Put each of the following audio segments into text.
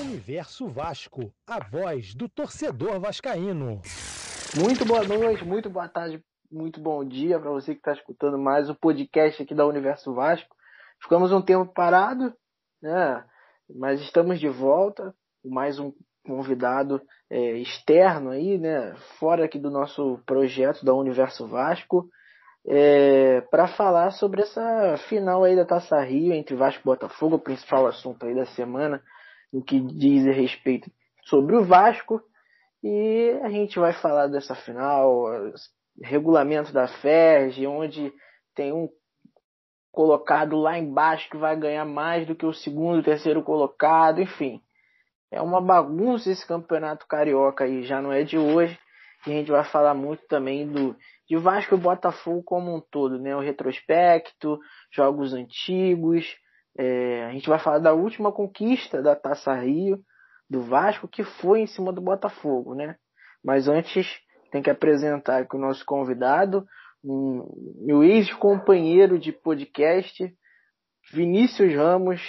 Universo Vasco, a voz do torcedor vascaíno. Muito boa noite, muito boa tarde, muito bom dia para você que está escutando mais o podcast aqui da Universo Vasco. Ficamos um tempo parado, né? Mas estamos de volta com mais um convidado é, externo aí, né? Fora aqui do nosso projeto da Universo Vasco. É, para falar sobre essa final aí da Taça Rio entre Vasco e Botafogo, o principal assunto aí da semana no que diz respeito sobre o Vasco. E a gente vai falar dessa final, regulamento da FERJ, onde tem um colocado lá embaixo que vai ganhar mais do que o segundo, terceiro colocado, enfim. É uma bagunça esse campeonato carioca aí, já não é de hoje. E a gente vai falar muito também do de Vasco e Botafogo como um todo, né? O retrospecto, jogos antigos, é, a gente vai falar da última conquista da Taça Rio do Vasco, que foi em cima do Botafogo, né? Mas antes tem que apresentar aqui o nosso convidado, um, meu ex-companheiro de podcast, Vinícius Ramos,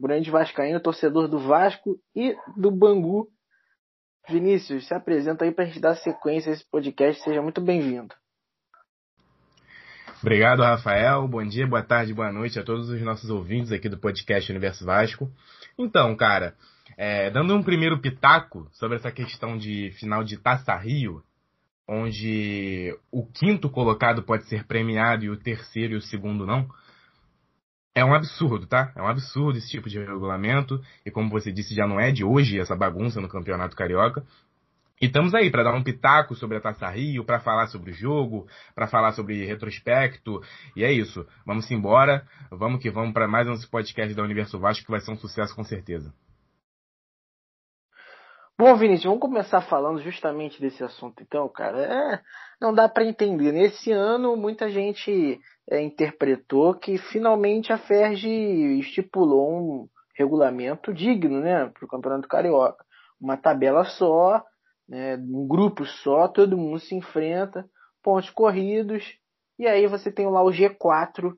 grande vascaíno, torcedor do Vasco e do Bangu. Vinícius, se apresenta aí para a gente dar sequência a esse podcast, seja muito bem-vindo. Obrigado, Rafael. Bom dia, boa tarde, boa noite a todos os nossos ouvintes aqui do podcast Universo Vasco. Então, cara, é, dando um primeiro pitaco sobre essa questão de final de Taça Rio, onde o quinto colocado pode ser premiado e o terceiro e o segundo não, é um absurdo, tá? É um absurdo esse tipo de regulamento. E como você disse, já não é de hoje essa bagunça no Campeonato Carioca. E estamos aí para dar um pitaco sobre a Taça Rio, para falar sobre o jogo, para falar sobre retrospecto. E é isso. Vamos embora. Vamos que vamos para mais um podcast da Universo Vasco que vai ser um sucesso com certeza. Bom, Vinícius, vamos começar falando justamente desse assunto, então, cara. É, não dá para entender. Nesse ano, muita gente é, interpretou que finalmente a Ferg estipulou um regulamento digno, né, para o Campeonato Carioca. Uma tabela só, né, um grupo só, todo mundo se enfrenta, pontos corridos, e aí você tem lá o G4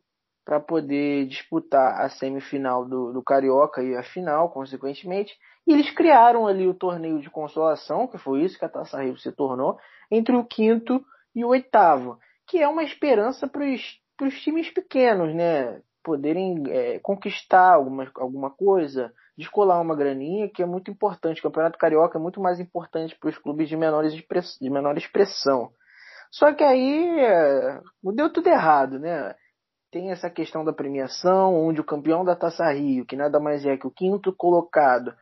para poder disputar a semifinal do, do Carioca e a final, consequentemente. E eles criaram ali o torneio de consolação, que foi isso que a Taça Rio se tornou, entre o quinto e o oitavo, que é uma esperança para os times pequenos, né? Poderem é, conquistar alguma, alguma coisa, descolar uma graninha, que é muito importante. O Campeonato Carioca é muito mais importante para os clubes de, menores de menor expressão. Só que aí é, deu tudo errado, né? Tem essa questão da premiação, onde o campeão da Taça Rio, que nada mais é que o quinto colocado,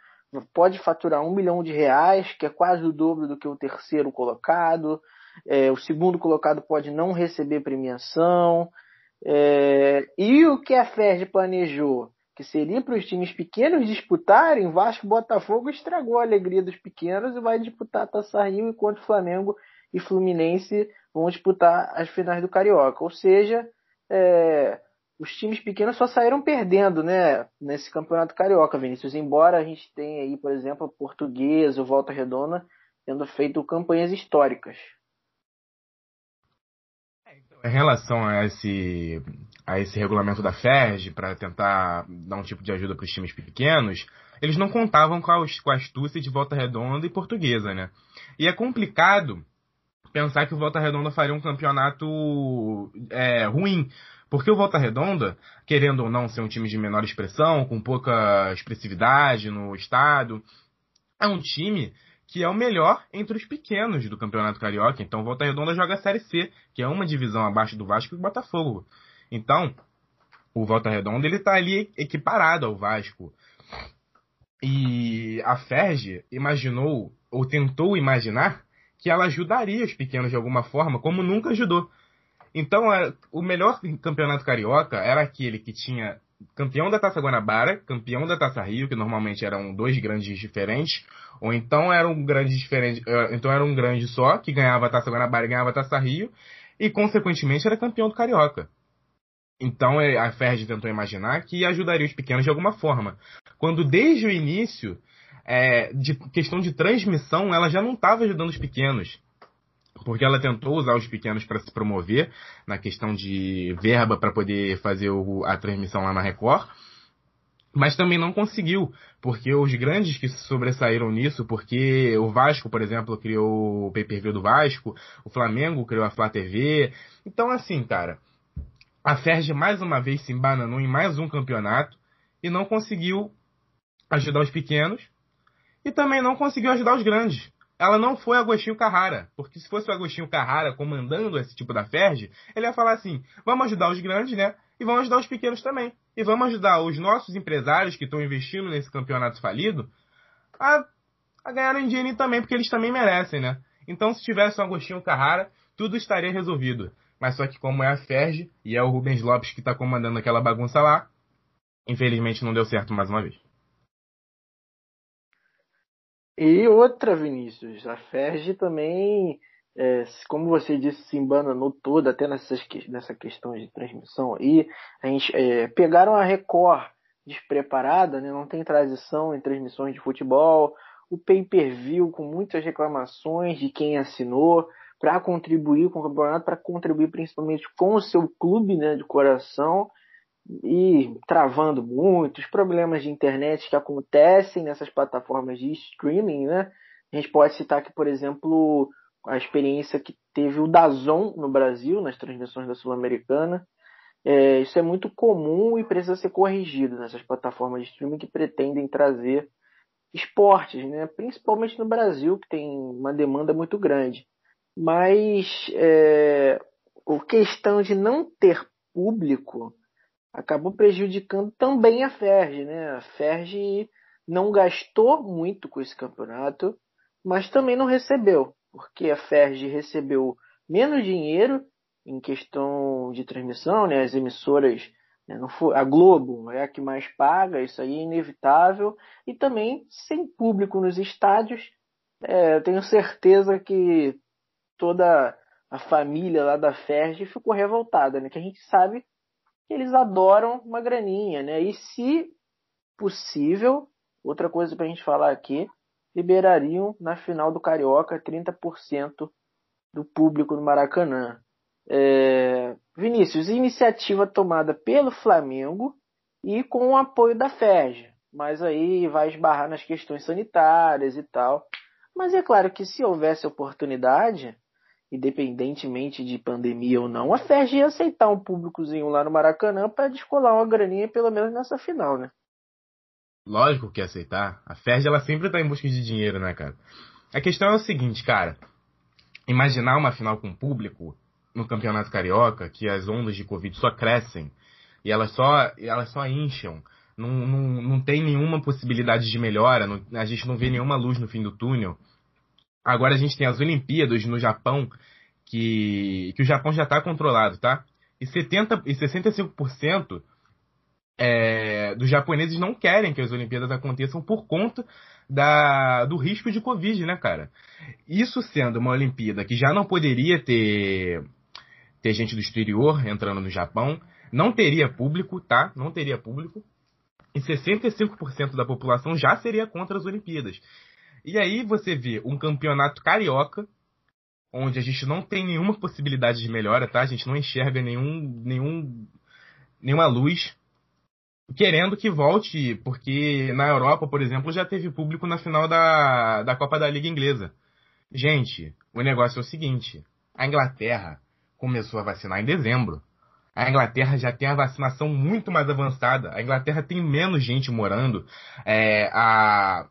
pode faturar um milhão de reais, que é quase o dobro do que o terceiro colocado. É, o segundo colocado pode não receber premiação. É, e o que a FERJ planejou? Que seria para os times pequenos disputarem, Vasco Botafogo estragou a alegria dos pequenos e vai disputar a Taça Rio, enquanto Flamengo e Fluminense vão disputar as finais do Carioca. Ou seja, é, os times pequenos só saíram perdendo né, nesse campeonato carioca, Vinícius. Embora a gente tenha aí, por exemplo, a Portuguesa, o Volta Redonda, tendo feito campanhas históricas. Em relação a esse, a esse regulamento da FERJ, para tentar dar um tipo de ajuda para os times pequenos, eles não contavam com a, com a astúcia de Volta Redonda e Portuguesa, né? E é complicado pensar que o Volta Redonda faria um campeonato é, ruim, porque o Volta Redonda, querendo ou não ser um time de menor expressão, com pouca expressividade no estado, é um time que é o melhor entre os pequenos do Campeonato Carioca. Então, Volta Redonda joga a Série C, que é uma divisão abaixo do Vasco e do Botafogo. Então, o Volta Redonda ele está ali equiparado ao Vasco. E a Ferge imaginou ou tentou imaginar que ela ajudaria os pequenos de alguma forma, como nunca ajudou. Então, é, o melhor campeonato carioca era aquele que tinha campeão da Taça Guanabara, campeão da Taça Rio, que normalmente eram dois grandes diferentes, ou então era um grande diferente, eh, então era um grande só que ganhava a Taça Guanabara e ganhava a Taça Rio, e consequentemente era campeão do Carioca. Então eh, a Ferdi tentou imaginar que ajudaria os pequenos de alguma forma. Quando desde o início, é, de questão de transmissão, ela já não estava ajudando os pequenos porque ela tentou usar os pequenos para se promover na questão de verba para poder fazer o, a transmissão lá na Record. mas também não conseguiu, porque os grandes que se sobressaíram nisso, porque o Vasco, por exemplo, criou o pay-per-view do Vasco, o Flamengo criou a Flá TV. Então, assim, cara, a Ferg mais uma vez se embananou em mais um campeonato e não conseguiu ajudar os pequenos e também não conseguiu ajudar os grandes. Ela não foi Agostinho Carrara, porque se fosse o Agostinho Carrara comandando esse tipo da Ferg, ele ia falar assim: vamos ajudar os grandes, né? E vamos ajudar os pequenos também. E vamos ajudar os nossos empresários que estão investindo nesse campeonato falido a, a ganharem dinheiro também, porque eles também merecem, né? Então, se tivesse o Agostinho Carrara, tudo estaria resolvido. Mas só que como é a Ferg e é o Rubens Lopes que está comandando aquela bagunça lá, infelizmente não deu certo mais uma vez. E outra, Vinícius, a Ferg também, é, como você disse, se embananou toda, até nessas, nessa questão de transmissão aí. A gente, é, pegaram a Record despreparada, né, não tem transição em transmissões de futebol, o pay-per-view com muitas reclamações de quem assinou para contribuir com o campeonato, para contribuir principalmente com o seu clube né, de coração e travando muitos problemas de internet que acontecem nessas plataformas de streaming, né? A gente pode citar aqui, por exemplo, a experiência que teve o Dazon no Brasil, nas transmissões da Sul-Americana. É, isso é muito comum e precisa ser corrigido nessas plataformas de streaming que pretendem trazer esportes, né? principalmente no Brasil, que tem uma demanda muito grande. Mas é, a questão de não ter público acabou prejudicando também a Ferg, né? A Ferg não gastou muito com esse campeonato, mas também não recebeu, porque a Ferg recebeu menos dinheiro em questão de transmissão, né? As emissoras, né? a Globo é a que mais paga, isso aí é inevitável, e também sem público nos estádios, é, eu tenho certeza que toda a família lá da Ferg ficou revoltada, né? Que a gente sabe eles adoram uma graninha, né? E se possível, outra coisa para a gente falar aqui, liberariam na final do Carioca 30% do público do Maracanã. É... Vinícius, iniciativa tomada pelo Flamengo e com o apoio da FERJ, mas aí vai esbarrar nas questões sanitárias e tal. Mas é claro que se houvesse oportunidade, independentemente de pandemia ou não, a Ferg ia aceitar um públicozinho lá no Maracanã para descolar uma graninha pelo menos nessa final, né? Lógico que aceitar. A Ferg ela sempre tá em busca de dinheiro, né, cara? A questão é o seguinte, cara. Imaginar uma final com público no Campeonato Carioca, que as ondas de Covid só crescem e elas só, elas só incham. Não, não, não tem nenhuma possibilidade de melhora, não, a gente não vê nenhuma luz no fim do túnel. Agora a gente tem as Olimpíadas no Japão, que, que o Japão já está controlado, tá? E, 70, e 65% é, dos japoneses não querem que as Olimpíadas aconteçam por conta da, do risco de Covid, né, cara? Isso sendo uma Olimpíada que já não poderia ter, ter gente do exterior entrando no Japão, não teria público, tá? Não teria público. E 65% da população já seria contra as Olimpíadas. E aí você vê um campeonato carioca, onde a gente não tem nenhuma possibilidade de melhora, tá? A gente não enxerga nenhum, nenhum, nenhuma luz querendo que volte, porque na Europa, por exemplo, já teve público na final da, da Copa da Liga Inglesa. Gente, o negócio é o seguinte: a Inglaterra começou a vacinar em dezembro. A Inglaterra já tem a vacinação muito mais avançada. A Inglaterra tem menos gente morando. É, a,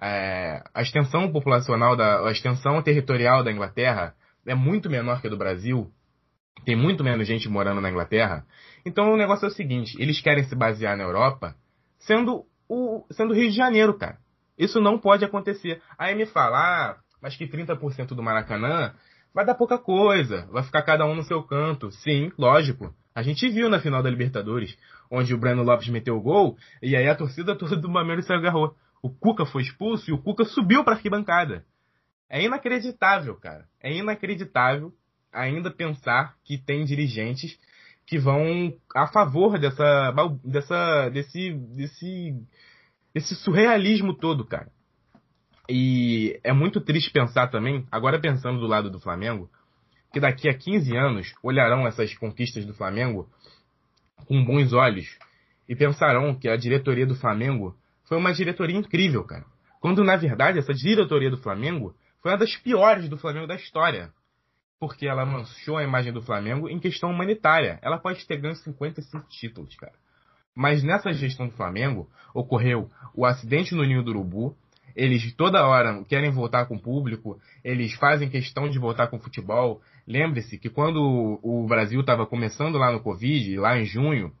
é, a extensão populacional, da, a extensão territorial da Inglaterra é muito menor que a do Brasil. Tem muito menos gente morando na Inglaterra. Então o negócio é o seguinte: eles querem se basear na Europa, sendo o sendo Rio de Janeiro, cara. Isso não pode acontecer. Aí me fala, ah, mas que 30% do Maracanã vai dar pouca coisa, vai ficar cada um no seu canto. Sim, lógico. A gente viu na final da Libertadores, onde o Breno Lopes meteu o gol, e aí a torcida toda do Mamelo se agarrou o Cuca foi expulso e o Cuca subiu para arquibancada. É inacreditável, cara. É inacreditável ainda pensar que tem dirigentes que vão a favor dessa, dessa desse, desse, desse surrealismo todo, cara. E é muito triste pensar também, agora pensando do lado do Flamengo, que daqui a 15 anos olharão essas conquistas do Flamengo com bons olhos e pensarão que a diretoria do Flamengo foi uma diretoria incrível, cara. Quando, na verdade, essa diretoria do Flamengo foi uma das piores do Flamengo da história. Porque ela manchou a imagem do Flamengo em questão humanitária. Ela pode ter ganho 55 títulos, cara. Mas nessa gestão do Flamengo, ocorreu o acidente no Ninho do Urubu. Eles toda hora querem voltar com o público, eles fazem questão de voltar com o futebol. Lembre-se que quando o Brasil estava começando lá no Covid, lá em junho,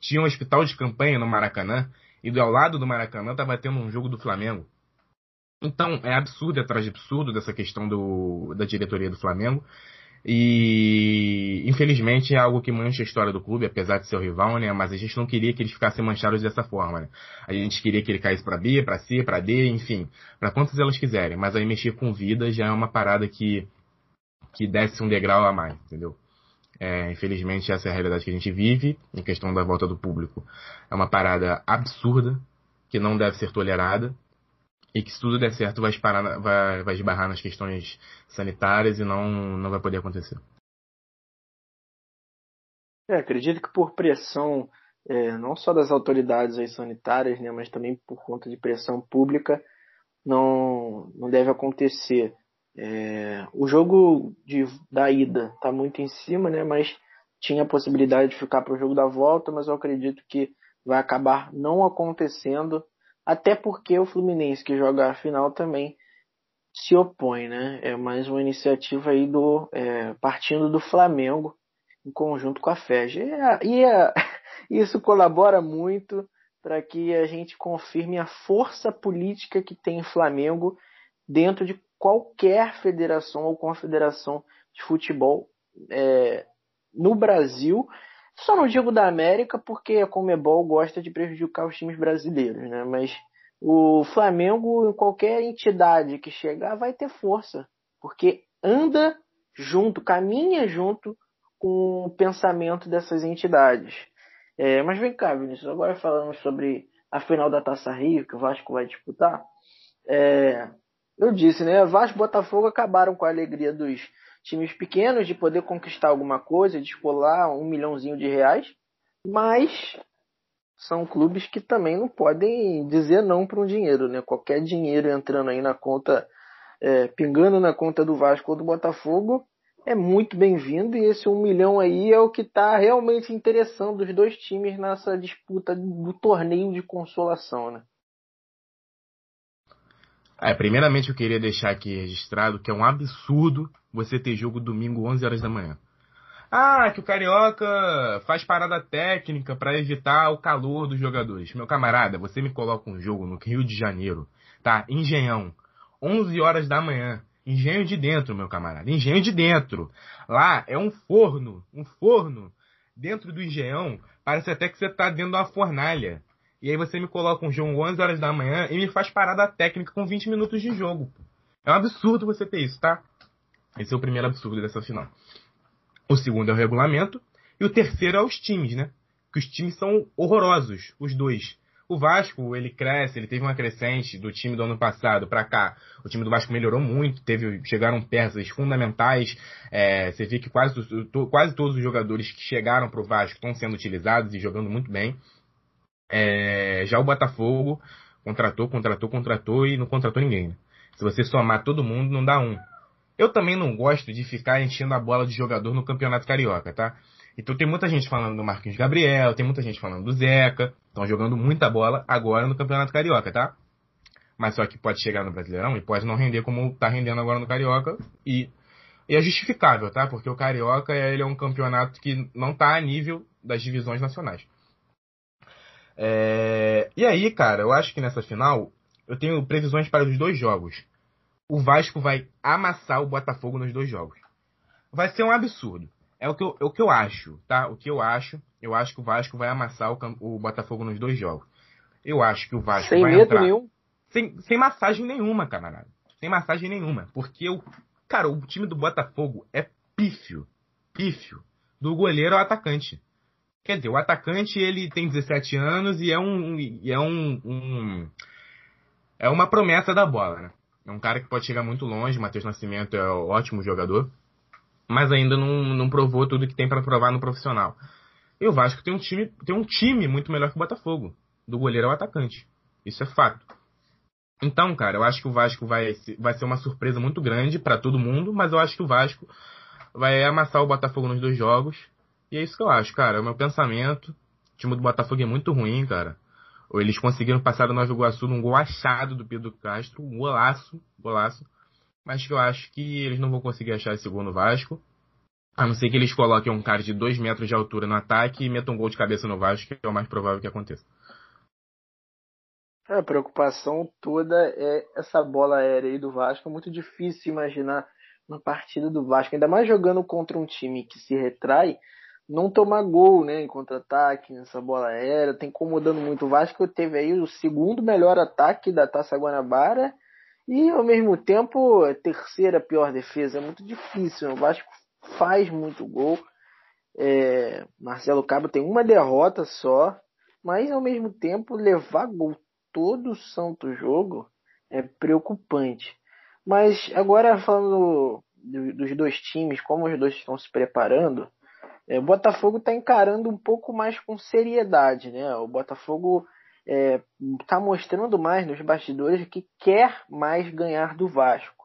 tinha um hospital de campanha no Maracanã e do ao lado do Maracanã estava tendo um jogo do Flamengo. Então é absurdo, é atrás de absurdo dessa questão do, da diretoria do Flamengo. E infelizmente é algo que mancha a história do clube, apesar de ser o rival, né? Mas a gente não queria que eles ficassem manchados dessa forma, né? A gente queria que ele caísse para B, para C, para D, enfim, para quantas elas quiserem. Mas aí mexer com vida já é uma parada que que desce um degrau a mais, entendeu? É, infelizmente, essa é a realidade que a gente vive em questão da volta do público. É uma parada absurda que não deve ser tolerada e que se tudo der certo vai, esparar, vai, vai esbarrar nas questões sanitárias e não, não vai poder acontecer. É, acredito que por pressão é, não só das autoridades aí sanitárias, né, mas também por conta de pressão pública, não, não deve acontecer. É, o jogo de, da ida está muito em cima, né? Mas tinha a possibilidade de ficar para o jogo da volta, mas eu acredito que vai acabar não acontecendo, até porque o Fluminense que joga a final também se opõe, né? É mais uma iniciativa aí do é, partindo do Flamengo em conjunto com a FEG. E, e isso colabora muito para que a gente confirme a força política que tem o Flamengo dentro de qualquer federação ou confederação de futebol é, no Brasil. Só não digo da América porque a Comebol gosta de prejudicar os times brasileiros, né? Mas o Flamengo, em qualquer entidade que chegar, vai ter força, porque anda junto, caminha junto com o pensamento dessas entidades. É, mas vem cá, Vinícius, agora falando sobre a final da Taça Rio, que o Vasco vai disputar. É, eu disse, né? Vasco e Botafogo acabaram com a alegria dos times pequenos de poder conquistar alguma coisa, de escolar um milhãozinho de reais, mas são clubes que também não podem dizer não para um dinheiro, né? Qualquer dinheiro entrando aí na conta, é, pingando na conta do Vasco ou do Botafogo, é muito bem-vindo e esse um milhão aí é o que está realmente interessando os dois times nessa disputa do torneio de consolação, né? É, primeiramente eu queria deixar aqui registrado que é um absurdo você ter jogo domingo 11 horas da manhã. Ah, que o Carioca faz parada técnica para evitar o calor dos jogadores. Meu camarada, você me coloca um jogo no Rio de Janeiro, tá? Engenhão, 11 horas da manhã. Engenho de dentro, meu camarada. Engenho de dentro. Lá é um forno, um forno. Dentro do engenhão, parece até que você tá dentro de uma fornalha. E aí você me coloca um jogo 11 horas da manhã e me faz parada técnica com 20 minutos de jogo. É um absurdo você ter isso, tá? Esse é o primeiro absurdo dessa final. O segundo é o regulamento. E o terceiro é os times, né? Que os times são horrorosos, os dois. O Vasco, ele cresce, ele teve uma crescente do time do ano passado para cá. O time do Vasco melhorou muito, teve, chegaram peças fundamentais. É, você vê que quase, quase todos os jogadores que chegaram para o Vasco estão sendo utilizados e jogando muito bem. É, já o Botafogo contratou, contratou, contratou e não contratou ninguém. Né? Se você somar todo mundo, não dá um. Eu também não gosto de ficar enchendo a bola de jogador no Campeonato Carioca, tá? Então tem muita gente falando do Marquinhos Gabriel, tem muita gente falando do Zeca, estão jogando muita bola agora no Campeonato Carioca, tá? Mas só que pode chegar no Brasileirão e pode não render como tá rendendo agora no Carioca e, e é justificável, tá? Porque o Carioca ele é um campeonato que não tá a nível das divisões nacionais. É... E aí, cara, eu acho que nessa final eu tenho previsões para os dois jogos. O Vasco vai amassar o Botafogo nos dois jogos. Vai ser um absurdo. É o que eu, é o que eu acho, tá? O que eu acho, eu acho que o Vasco vai amassar o, o Botafogo nos dois jogos. Eu acho que o Vasco sem vai medo entrar... nenhum. Sem, sem massagem nenhuma, camarada. Sem massagem nenhuma. Porque o. Cara, o time do Botafogo é pífio. Pífio. Do goleiro ao atacante. Quer dizer, o atacante ele tem 17 anos e é um, e é um, um, é uma promessa da bola, né? É um cara que pode chegar muito longe. Matheus Nascimento é um ótimo jogador, mas ainda não, não provou tudo que tem para provar no profissional. E o Vasco tem um time, tem um time muito melhor que o Botafogo. Do goleiro ao atacante. Isso é fato. Então, cara, eu acho que o Vasco vai, vai ser uma surpresa muito grande para todo mundo, mas eu acho que o Vasco vai amassar o Botafogo nos dois jogos. E é isso que eu acho, cara. É o meu pensamento. O time do Botafogo é muito ruim, cara. Eles conseguiram passar o Nova Iguaçu num gol achado do Pedro Castro, um golaço, golaço. Mas que eu acho que eles não vão conseguir achar esse gol no Vasco. A não ser que eles coloquem um cara de 2 metros de altura no ataque e metam um gol de cabeça no Vasco, que é o mais provável que aconteça. A preocupação toda é essa bola aérea aí do Vasco. É muito difícil imaginar uma partida do Vasco, ainda mais jogando contra um time que se retrai, não tomar gol, né, em contra-ataque, nessa bola aérea, tá incomodando muito o Vasco. Teve aí o segundo melhor ataque da Taça Guanabara e ao mesmo tempo a terceira pior defesa. É muito difícil. Né? O Vasco faz muito gol. É, Marcelo Cabo tem uma derrota só, mas ao mesmo tempo levar gol todo santo jogo é preocupante. Mas agora falando do, dos dois times, como os dois estão se preparando, é, o Botafogo está encarando um pouco mais com seriedade, né? O Botafogo está é, mostrando mais nos bastidores que quer mais ganhar do Vasco.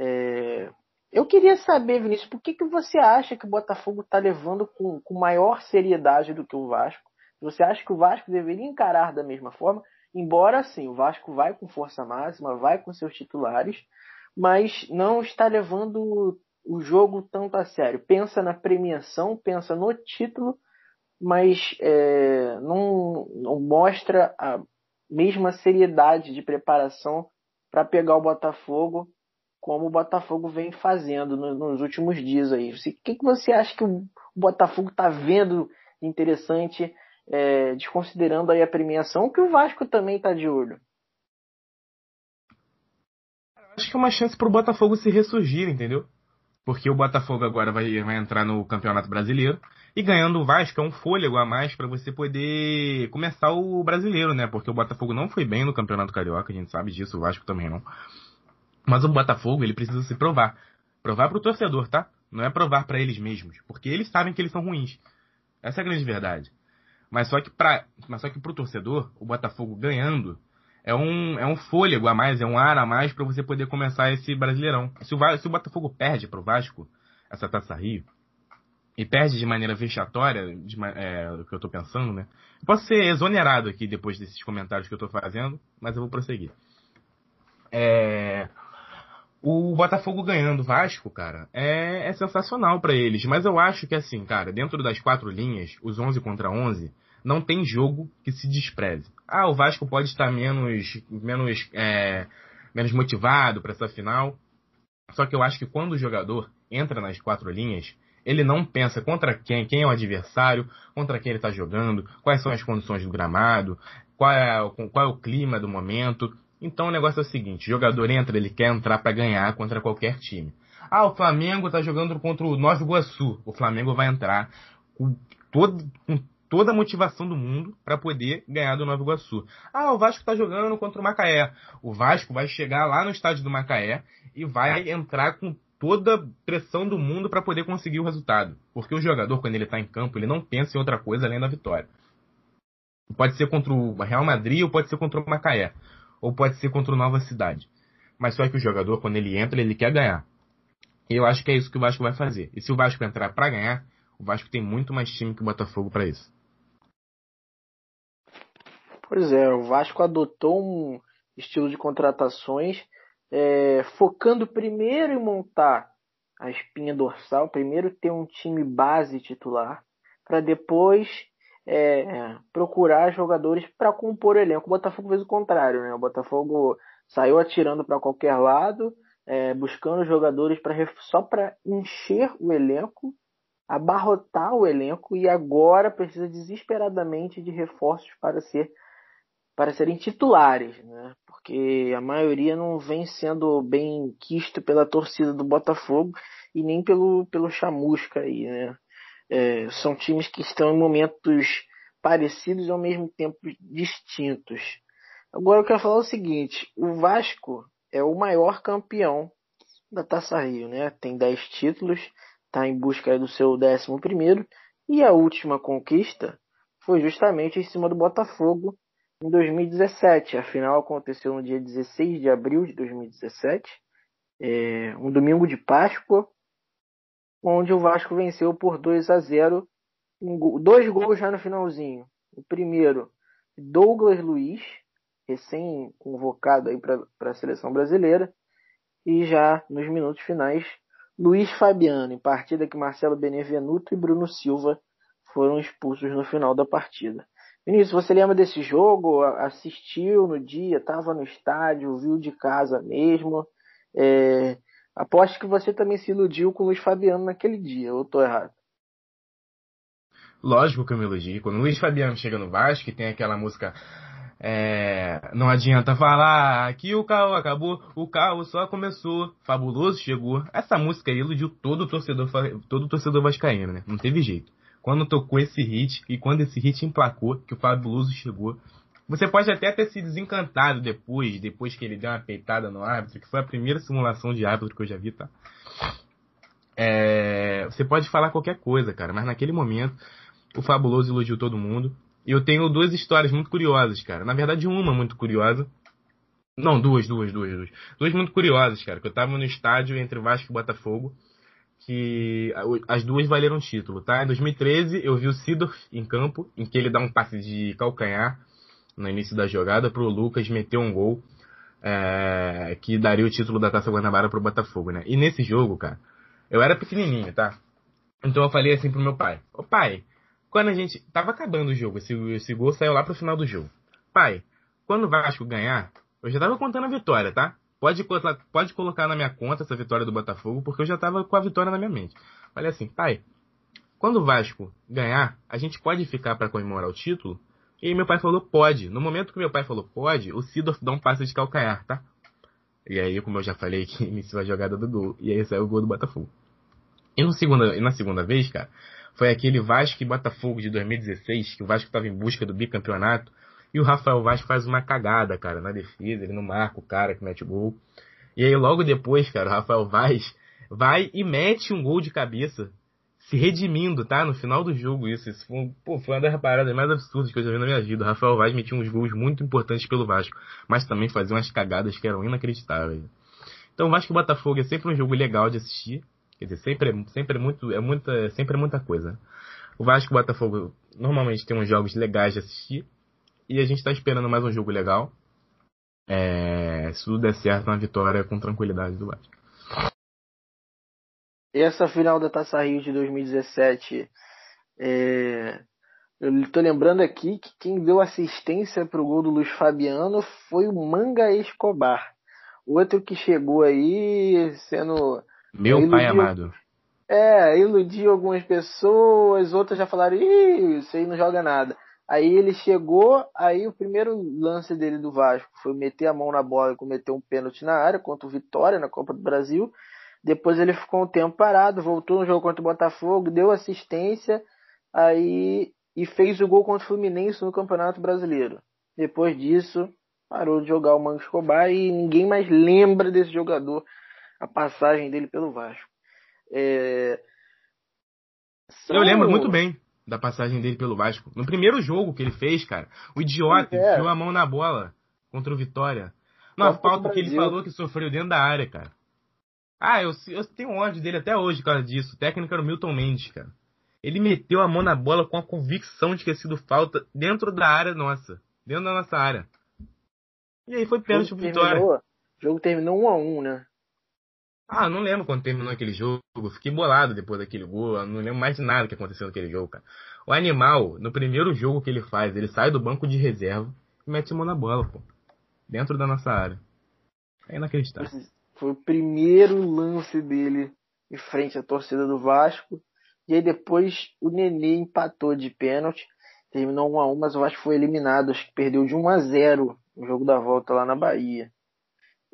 É, eu queria saber, Vinícius, por que, que você acha que o Botafogo está levando com, com maior seriedade do que o Vasco? Você acha que o Vasco deveria encarar da mesma forma? Embora, sim, o Vasco vai com força máxima, vai com seus titulares, mas não está levando o jogo tanto a sério. Pensa na premiação, pensa no título, mas é, não, não mostra a mesma seriedade de preparação para pegar o Botafogo como o Botafogo vem fazendo no, nos últimos dias aí. O que, que você acha que o Botafogo está vendo interessante, é, desconsiderando aí a premiação, que o Vasco também está de olho? Acho que é uma chance para o Botafogo se ressurgir, entendeu? Porque o Botafogo agora vai, vai entrar no Campeonato Brasileiro e ganhando o Vasco é um fôlego a mais para você poder começar o brasileiro, né? Porque o Botafogo não foi bem no Campeonato Carioca, a gente sabe disso, o Vasco também não. Mas o Botafogo, ele precisa se provar. Provar para o torcedor, tá? Não é provar para eles mesmos, porque eles sabem que eles são ruins. Essa é a grande verdade. Mas só que para, mas só que pro torcedor, o Botafogo ganhando é um, é um fôlego a mais, é um ar a mais para você poder começar esse Brasileirão. Se o, se o Botafogo perde pro Vasco essa Taça Rio e perde de maneira vexatória, de, é, o que eu tô pensando, né? Eu posso ser exonerado aqui depois desses comentários que eu tô fazendo, mas eu vou prosseguir. É, o Botafogo ganhando o Vasco, cara, é, é sensacional para eles. Mas eu acho que, assim, cara, dentro das quatro linhas, os 11 contra 11, não tem jogo que se despreze. Ah, o Vasco pode estar menos, menos, é, menos motivado para essa final. Só que eu acho que quando o jogador entra nas quatro linhas, ele não pensa contra quem, quem é o adversário, contra quem ele está jogando, quais são as condições do gramado, qual é, qual é o clima do momento. Então o negócio é o seguinte: o jogador entra, ele quer entrar para ganhar contra qualquer time. Ah, o Flamengo está jogando contra o Nova Iguaçu. O Flamengo vai entrar com, todo, com toda a motivação do mundo para poder ganhar do Nova Iguaçu. Ah, o Vasco está jogando contra o Macaé. O Vasco vai chegar lá no estádio do Macaé e vai entrar com toda a pressão do mundo para poder conseguir o resultado. Porque o jogador, quando ele está em campo, ele não pensa em outra coisa além da vitória. Pode ser contra o Real Madrid ou pode ser contra o Macaé ou pode ser contra o Nova Cidade. Mas só que o jogador, quando ele entra, ele quer ganhar. E eu acho que é isso que o Vasco vai fazer. E se o Vasco entrar para ganhar, o Vasco tem muito mais time que o Botafogo para isso. Pois é, o Vasco adotou um estilo de contratações é, focando primeiro em montar a espinha dorsal, primeiro ter um time base titular, para depois é, procurar jogadores para compor o elenco. O Botafogo fez o contrário, né? O Botafogo saiu atirando para qualquer lado, é, buscando jogadores para só para encher o elenco, abarrotar o elenco e agora precisa desesperadamente de reforços para ser para serem titulares, né? Porque a maioria não vem sendo bem quisto pela torcida do Botafogo e nem pelo pelo chamusca aí, né? É, são times que estão em momentos parecidos e ao mesmo tempo distintos. Agora eu quero falar o seguinte: o Vasco é o maior campeão da Taça Rio, né? Tem 10 títulos, está em busca do seu 11 E a última conquista foi justamente em cima do Botafogo em 2017. A final aconteceu no dia 16 de abril de 2017, é, um domingo de Páscoa, onde o Vasco venceu por 2 a 0, um, dois gols já no finalzinho. O primeiro, Douglas Luiz, recém-convocado aí para a seleção brasileira, e já nos minutos finais, Luiz Fabiano, em partida que Marcelo Benevenuto e Bruno Silva foram expulsos no final da partida. Vinícius, você lembra desse jogo? Assistiu no dia, estava no estádio, viu de casa mesmo? É, aposto que você também se iludiu com o Luiz Fabiano naquele dia, ou estou errado? Lógico que eu me iludi. Quando o Luiz Fabiano chega no Vasco e tem aquela música é, não adianta falar que o carro acabou, o carro só começou, fabuloso chegou. Essa música aí iludiu todo o torcedor, todo o torcedor vascaíno, né? Não teve jeito. Quando tocou esse hit e quando esse hit emplacou, que o fabuloso chegou, você pode até ter se desencantado depois, depois que ele deu uma peitada no árbitro, que foi a primeira simulação de árbitro que eu já vi, tá? É, você pode falar qualquer coisa, cara, mas naquele momento o fabuloso iludiu todo mundo. E eu tenho duas histórias muito curiosas, cara. Na verdade, uma muito curiosa. Não, duas, duas, duas, duas. Duas muito curiosas, cara. Que eu tava no estádio entre Vasco e Botafogo. Que as duas valeram título, tá? Em 2013, eu vi o Sidorf em campo, em que ele dá um passe de calcanhar no início da jogada pro Lucas meter um gol. É, que daria o título da Taça Guanabara pro Botafogo, né? E nesse jogo, cara, eu era pequenininho, tá? Então eu falei assim pro meu pai: Ô pai, quando a gente. Tava acabando o jogo, esse, esse gol saiu lá pro final do jogo. Pai, quando o Vasco ganhar, eu já tava contando a vitória, tá? Pode, pode colocar na minha conta essa vitória do Botafogo, porque eu já tava com a vitória na minha mente. Falei assim, pai, quando o Vasco ganhar, a gente pode ficar para comemorar o título? E meu pai falou, pode. No momento que meu pai falou, pode, o Sidorf dá um passe de calcanhar, tá? E aí, como eu já falei, que iniciou a jogada do gol. E aí saiu o gol do Botafogo. E, no segunda, e na segunda vez, cara, foi aquele Vasco e Botafogo de 2016, que o Vasco estava em busca do bicampeonato, e o Rafael Vasco faz uma cagada, cara, na defesa, ele não marca o cara que mete gol. E aí logo depois, cara, o Rafael Vaz vai e mete um gol de cabeça, se redimindo, tá? No final do jogo, isso. Isso foi, pô, foi uma das paradas mais absurdas que eu já vi na minha vida. O Rafael Vaz metia uns gols muito importantes pelo Vasco, mas também fazia umas cagadas que eram inacreditáveis. Então Vasco e Botafogo é sempre um jogo legal de assistir. Quer dizer, sempre é, sempre é muito, é muita, sempre é muita coisa. O Vasco e Botafogo normalmente tem uns jogos legais de assistir. E a gente está esperando mais um jogo legal. É, se tudo der certo, uma vitória com tranquilidade do Vasco. Essa final da Taça Rio de 2017, é, eu estou lembrando aqui que quem deu assistência para o gol do Luiz Fabiano foi o Manga Escobar. Outro que chegou aí sendo meu iludiu, pai amado. É, iludiu algumas pessoas, outras já falaram, ih, isso aí não joga nada. Aí ele chegou, aí o primeiro lance dele do Vasco foi meter a mão na bola e cometer um pênalti na área contra o Vitória na Copa do Brasil. Depois ele ficou um tempo parado, voltou no jogo contra o Botafogo, deu assistência, aí e fez o gol contra o Fluminense no Campeonato Brasileiro. Depois disso, parou de jogar o Mango Escobar e ninguém mais lembra desse jogador a passagem dele pelo Vasco. É... São... Eu lembro muito bem da passagem dele pelo Vasco. No primeiro jogo que ele fez, cara, o idiota é. enfiou a mão na bola contra o Vitória. Na falta que ele falou que sofreu dentro da área, cara. Ah, eu, eu tenho ódio dele até hoje por causa disso. O técnico era o Milton Mendes, cara. Ele meteu a mão na bola com a convicção de que sido falta dentro da área nossa. Dentro da nossa área. E aí foi pênalti pro Vitória. O jogo terminou 1 um a 1 um, né? Ah, não lembro quando terminou aquele jogo. Fiquei bolado depois daquele gol. Eu não lembro mais de nada que aconteceu naquele jogo, cara. O animal, no primeiro jogo que ele faz, ele sai do banco de reserva e mete a mão na bola, pô. Dentro da nossa área. É inacreditável. Foi o primeiro lance dele em frente à torcida do Vasco. E aí depois o Nenê empatou de pênalti. Terminou 1 a 1 mas o Vasco foi eliminado. Acho que perdeu de 1 a 0 no jogo da volta lá na Bahia.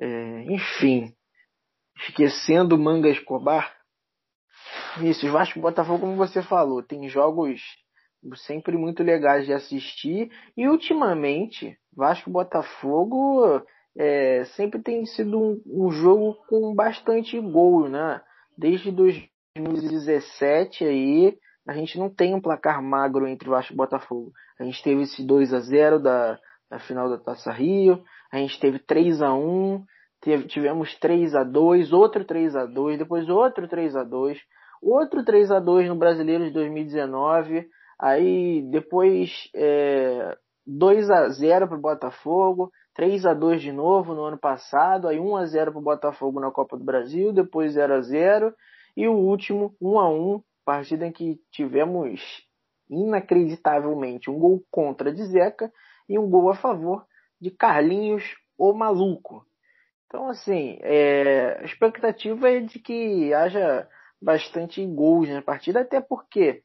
É, enfim, esquecendo Manga Escobar, Vinícius, Vasco e Botafogo, como você falou, tem jogos sempre muito legais de assistir e ultimamente Vasco e Botafogo é, sempre tem sido um, um, jogo com bastante gol, né? Desde 2017 aí a gente não tem um placar magro entre Vasco e Botafogo. A gente teve esse 2 a 0 da, da final da Taça Rio, a gente teve 3 a 1 teve, tivemos 3 a 2 outro 3 a 2 depois outro 3 a 2 outro 3 a 2 no Brasileiro de 2019, aí depois é, 2 a 0 para o Botafogo, 3 a 2 de novo no ano passado, aí 1 a 0 para o Botafogo na Copa do Brasil, depois 0 a 0 e o último 1 a 1 partida em que tivemos inacreditavelmente um gol contra de Zeca e um gol a favor de Carlinhos, o maluco. Então, assim, é, a expectativa é de que haja bastante gols na partida, até porque,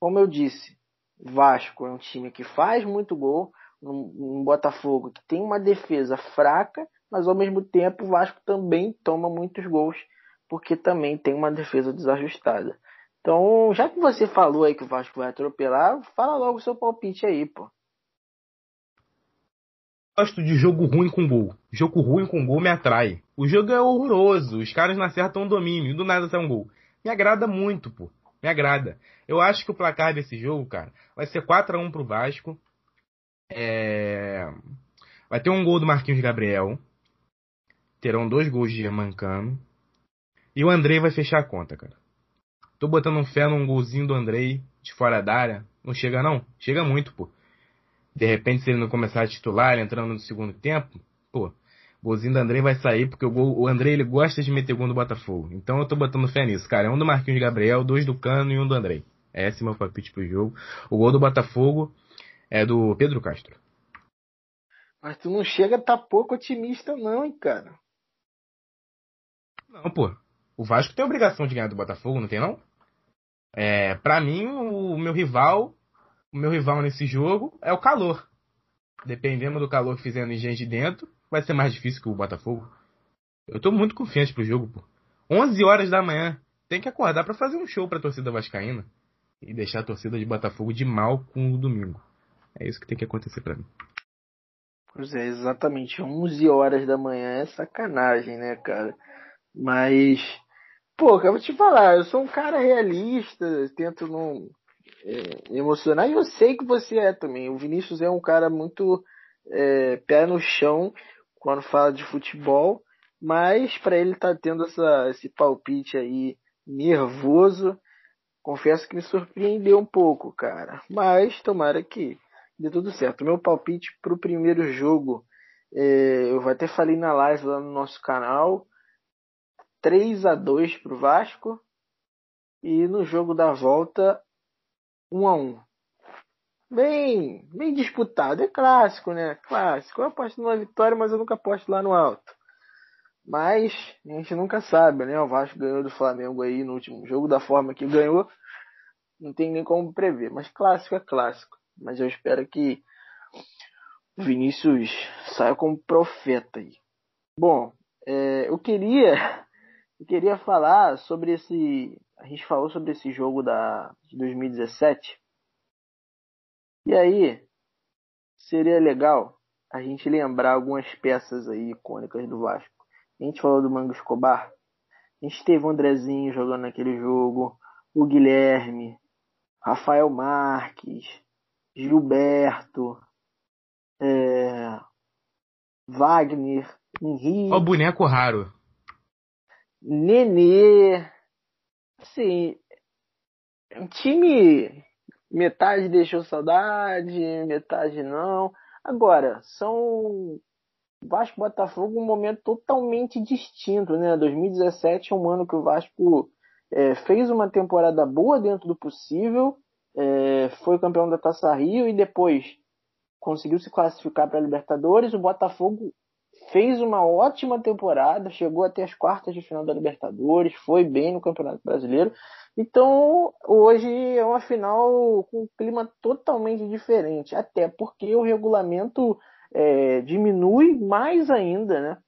como eu disse, Vasco é um time que faz muito gol, um, um Botafogo que tem uma defesa fraca, mas ao mesmo tempo o Vasco também toma muitos gols, porque também tem uma defesa desajustada. Então, já que você falou aí que o Vasco vai atropelar, fala logo o seu palpite aí, pô. Gosto de jogo ruim com gol. Jogo ruim com gol me atrai. O jogo é horroroso, os caras não acertam o domínio, do nada sai um gol. Me agrada muito, pô. Me agrada. Eu acho que o placar desse jogo, cara, vai ser 4 a 1 pro Vasco. É... Vai ter um gol do Marquinhos Gabriel. Terão dois gols de Mancano. E o Andrei vai fechar a conta, cara. Tô botando um fé num golzinho do Andrei de fora da área. Não chega não? Chega muito, pô. De repente, se ele não começar a titular, entrando no segundo tempo, pô, o golzinho do Andrei vai sair, porque o, gol, o Andrei ele gosta de meter gol no Botafogo. Então eu tô botando fé nisso, cara. É um do Marquinhos Gabriel, dois do Cano e um do Andrei. Esse é meu palpite pro jogo. O gol do Botafogo é do Pedro Castro. Mas tu não chega a tá pouco otimista não, hein, cara. Não, pô. O Vasco tem a obrigação de ganhar do Botafogo, não tem não? É, para mim, o meu rival, o meu rival nesse jogo é o calor. Dependendo do calor que fizer no Engenho de dentro, vai ser mais difícil que o Botafogo. Eu tô muito confiante pro jogo, pô. 11 horas da manhã. Tem que acordar para fazer um show pra torcida vascaína. E deixar a torcida de Botafogo de mal com o domingo. É isso que tem que acontecer para mim. Pois é, exatamente. 11 horas da manhã é sacanagem, né, cara? Mas Pô, eu vou te falar, eu sou um cara realista, tento não emocionar, e eu sei que você é também. O Vinícius é um cara muito é, pé no chão quando fala de futebol, mas para ele estar tá tendo essa, esse palpite aí nervoso, confesso que me surpreendeu um pouco, cara. Mas tomara que dê tudo certo. meu palpite para o primeiro jogo, é, eu até falei na live lá no nosso canal 3 a 2 para o Vasco. E no jogo da volta, 1 a 1 Bem, bem disputado. É clássico, né? Clássico. Eu aposto numa vitória, mas eu nunca aposto lá no alto. Mas a gente nunca sabe, né? O Vasco ganhou do Flamengo aí no último jogo da forma que ganhou. Não tem nem como prever. Mas clássico é clássico. Mas eu espero que o Vinícius saia como profeta aí. Bom, é, eu queria eu queria falar sobre esse. A gente falou sobre esse jogo da, de 2017. E aí, seria legal a gente lembrar algumas peças aí icônicas do Vasco. A gente falou do Mango Escobar. A gente teve o Andrezinho jogando naquele jogo, o Guilherme, Rafael Marques, Gilberto, é, Wagner, Henrique. O boneco raro. Nenê. Assim, time metade deixou saudade, metade não. Agora, são Vasco Botafogo um momento totalmente distinto, né? 2017 é um ano que o Vasco é, fez uma temporada boa dentro do possível, é, foi campeão da Taça Rio e depois conseguiu se classificar para a Libertadores. O Botafogo fez uma ótima temporada, chegou até as quartas de final da Libertadores, foi bem no Campeonato Brasileiro. Então, hoje é uma final com um clima totalmente diferente, até porque o regulamento é, diminui mais ainda, né?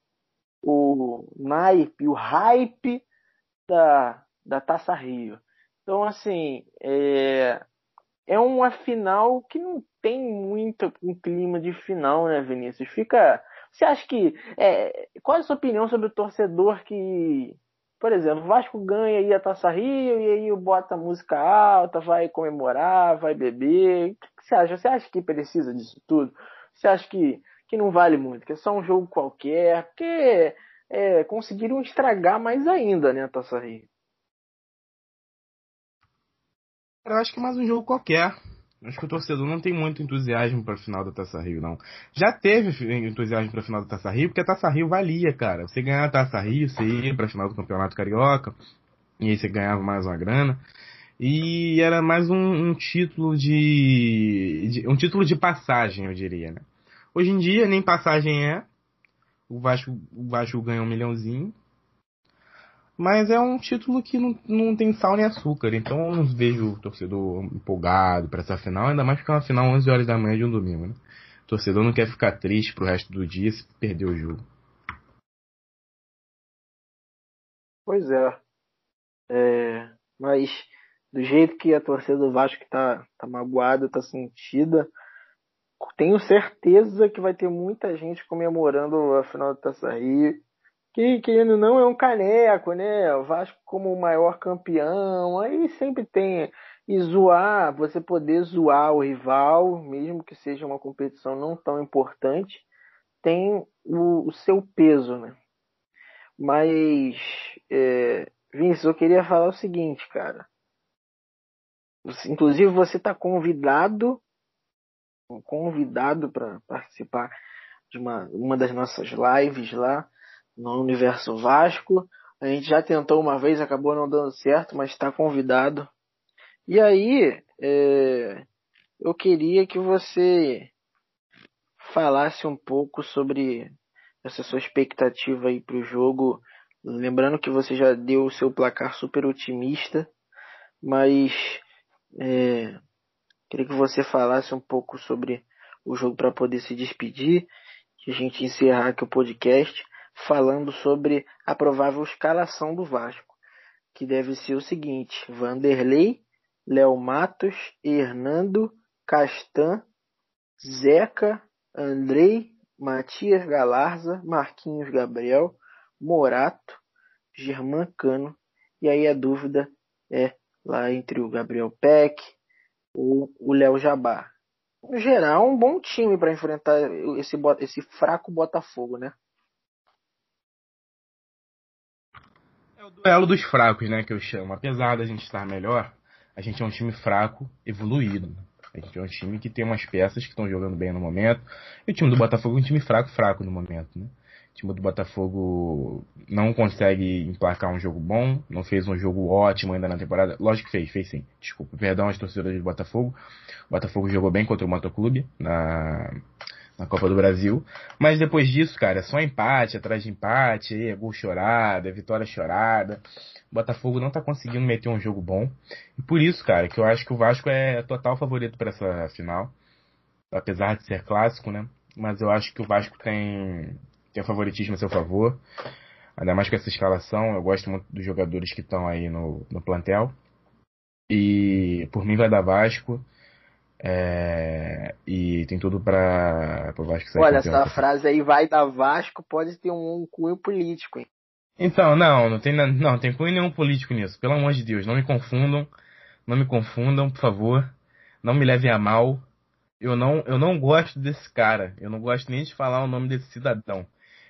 O naipe, o hype da, da Taça Rio. Então, assim, é, é uma final que não tem muito um clima de final, né, Vinícius? Fica você acha que. É, qual é a sua opinião sobre o torcedor que por exemplo, o Vasco ganha aí a Taça Rio e aí bota música alta, vai comemorar, vai beber. O que você acha? Você acha que precisa disso tudo? Você acha que, que não vale muito, que é só um jogo qualquer? Porque é, conseguiram estragar mais ainda, né, a Taça Rio. Eu acho que mais um jogo qualquer. Acho que o torcedor não tem muito entusiasmo para a final da Taça Rio, não. Já teve entusiasmo para a final da Taça Rio, porque a Taça Rio valia, cara. Você ganhar a Taça Rio, você ia para a final do Campeonato Carioca, e aí você ganhava mais uma grana. E era mais um, um título de, de, um título de passagem, eu diria, né? Hoje em dia nem passagem é. O Vasco, o Vasco ganha um milhãozinho. Mas é um título que não, não tem sal nem açúcar, então eu não vejo o torcedor empolgado para essa final, ainda mais porque é uma final 11 horas da manhã de um domingo, né? O torcedor não quer ficar triste pro resto do dia se perder o jogo. Pois é. é. Mas do jeito que a torcida do Vasco tá, tá magoada, tá sentida, tenho certeza que vai ter muita gente comemorando a final da Taça Rio que querendo não é um caneco, né? O Vasco como o maior campeão, aí sempre tem e zoar, você poder zoar o rival, mesmo que seja uma competição não tão importante, tem o, o seu peso, né? Mas, é, eu queria falar o seguinte, cara. Inclusive, você está convidado, convidado para participar de uma, uma das nossas lives lá no Universo Vasco. A gente já tentou uma vez, acabou não dando certo, mas está convidado. E aí, é, eu queria que você falasse um pouco sobre essa sua expectativa aí para o jogo. Lembrando que você já deu o seu placar super otimista, mas é, queria que você falasse um pouco sobre o jogo para poder se despedir, que a gente encerrar aqui o podcast falando sobre a provável escalação do Vasco, que deve ser o seguinte: Vanderlei, Léo Matos, Hernando, Castan, Zeca, Andrei, Matias Galarza, Marquinhos Gabriel, Morato, Germán Cano, e aí a dúvida é lá entre o Gabriel Peck ou o Léo Jabá. No geral, um bom time para enfrentar esse, esse fraco Botafogo, né? O duelo dos fracos, né, que eu chamo. Apesar da gente estar melhor, a gente é um time fraco, evoluído. A gente é um time que tem umas peças que estão jogando bem no momento. E o time do Botafogo é um time fraco, fraco no momento, né? O time do Botafogo não consegue emplacar um jogo bom, não fez um jogo ótimo ainda na temporada. Lógico que fez, fez sim. Desculpa, perdão aos torcedores do Botafogo. O Botafogo jogou bem contra o Motoclube na, na Copa do Brasil. Mas depois disso, cara, é só empate atrás de empate, é gol chorado, é vitória chorada. O Botafogo não tá conseguindo meter um jogo bom. E por isso, cara, que eu acho que o Vasco é total favorito para essa final. Apesar de ser clássico, né? Mas eu acho que o Vasco tem, tem favoritismo a seu favor. Ainda mais com essa escalação, eu gosto muito dos jogadores que estão aí no, no plantel. E por mim vai dar Vasco. É, e tem tudo para o Vasco sair Olha, essa frase aí vai da Vasco, pode ter um, um cunho político, hein? Então, não, não tem, não, tem cunho nenhum político nisso. Pelo amor de Deus, não me confundam. Não me confundam, por favor. Não me levem a mal. Eu não, eu não gosto desse cara. Eu não gosto nem de falar o nome desse cidadão.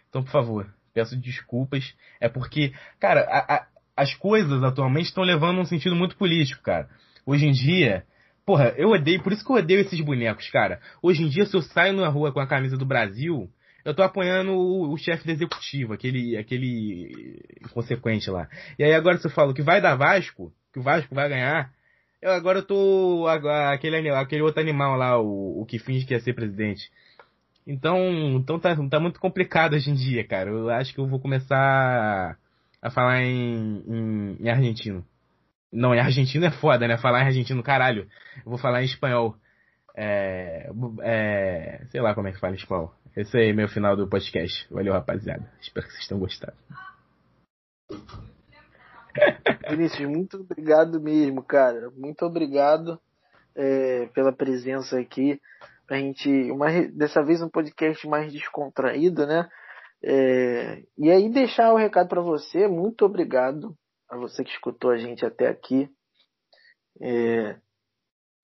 Então, por favor, peço desculpas. É porque, cara, a, a, as coisas atualmente estão levando um sentido muito político, cara. Hoje em dia, Porra, eu odeio, por isso que eu odeio esses bonecos, cara. Hoje em dia, se eu saio na rua com a camisa do Brasil, eu tô apoiando o, o chefe do executivo, aquele, aquele inconsequente lá. E aí agora você fala que vai dar Vasco, que o Vasco vai ganhar, eu agora eu tô aquele, aquele outro animal lá, o, o que finge que ia ser presidente. Então, então tá, tá muito complicado hoje em dia, cara. Eu acho que eu vou começar a falar em, em, em argentino. Não, em argentino é foda, né? Falar em argentino, caralho. Eu vou falar em espanhol. É, é, sei lá como é que fala em espanhol. Esse aí é meu final do podcast. Valeu, rapaziada. Espero que vocês tenham gostado. Vinícius, muito obrigado mesmo, cara. Muito obrigado é, pela presença aqui. Pra gente, uma, dessa vez um podcast mais descontraído, né? É, e aí deixar o um recado para você, muito obrigado a você que escutou a gente até aqui. É,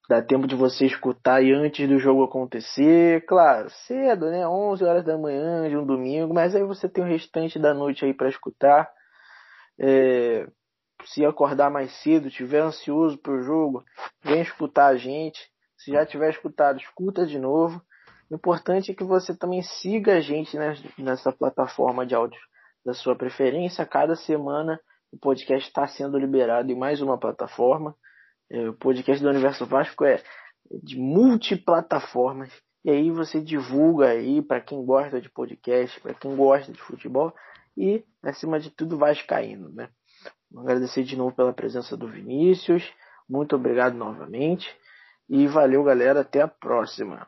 dá tempo de você escutar e antes do jogo acontecer, claro, cedo, né? 11 horas da manhã de um domingo, mas aí você tem o restante da noite aí para escutar. É, se acordar mais cedo, tiver ansioso pro jogo, vem escutar a gente. Se já tiver escutado, escuta de novo. O importante é que você também siga a gente né, nessa plataforma de áudio da sua preferência. Cada semana o podcast está sendo liberado em mais uma plataforma. É, o podcast do Universo Vasco é de multiplataformas. E aí você divulga aí para quem gosta de podcast, para quem gosta de futebol e, acima de tudo, vai caindo, né? Agradecer de novo pela presença do Vinícius. Muito obrigado novamente. E valeu, galera. Até a próxima.